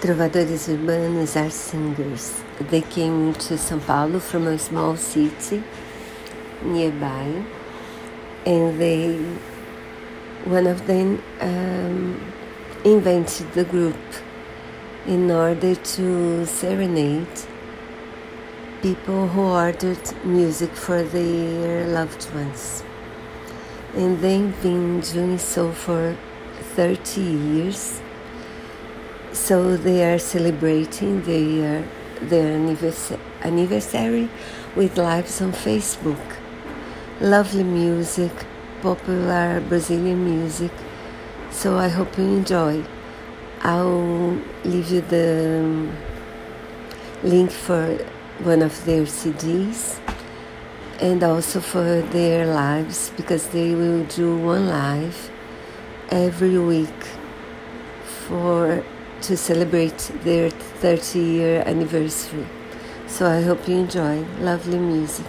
Trovadores urbanos are singers. They came to São Paulo from a small city nearby, and they, one of them, um, invented the group in order to serenade people who ordered music for their loved ones. And they've been doing so for 30 years so they are celebrating their their anniversary with lives on Facebook. Lovely music, popular Brazilian music. So I hope you enjoy. I'll leave you the um, link for one of their CDs and also for their lives because they will do one live every week for to celebrate their 30 year anniversary. So I hope you enjoy lovely music.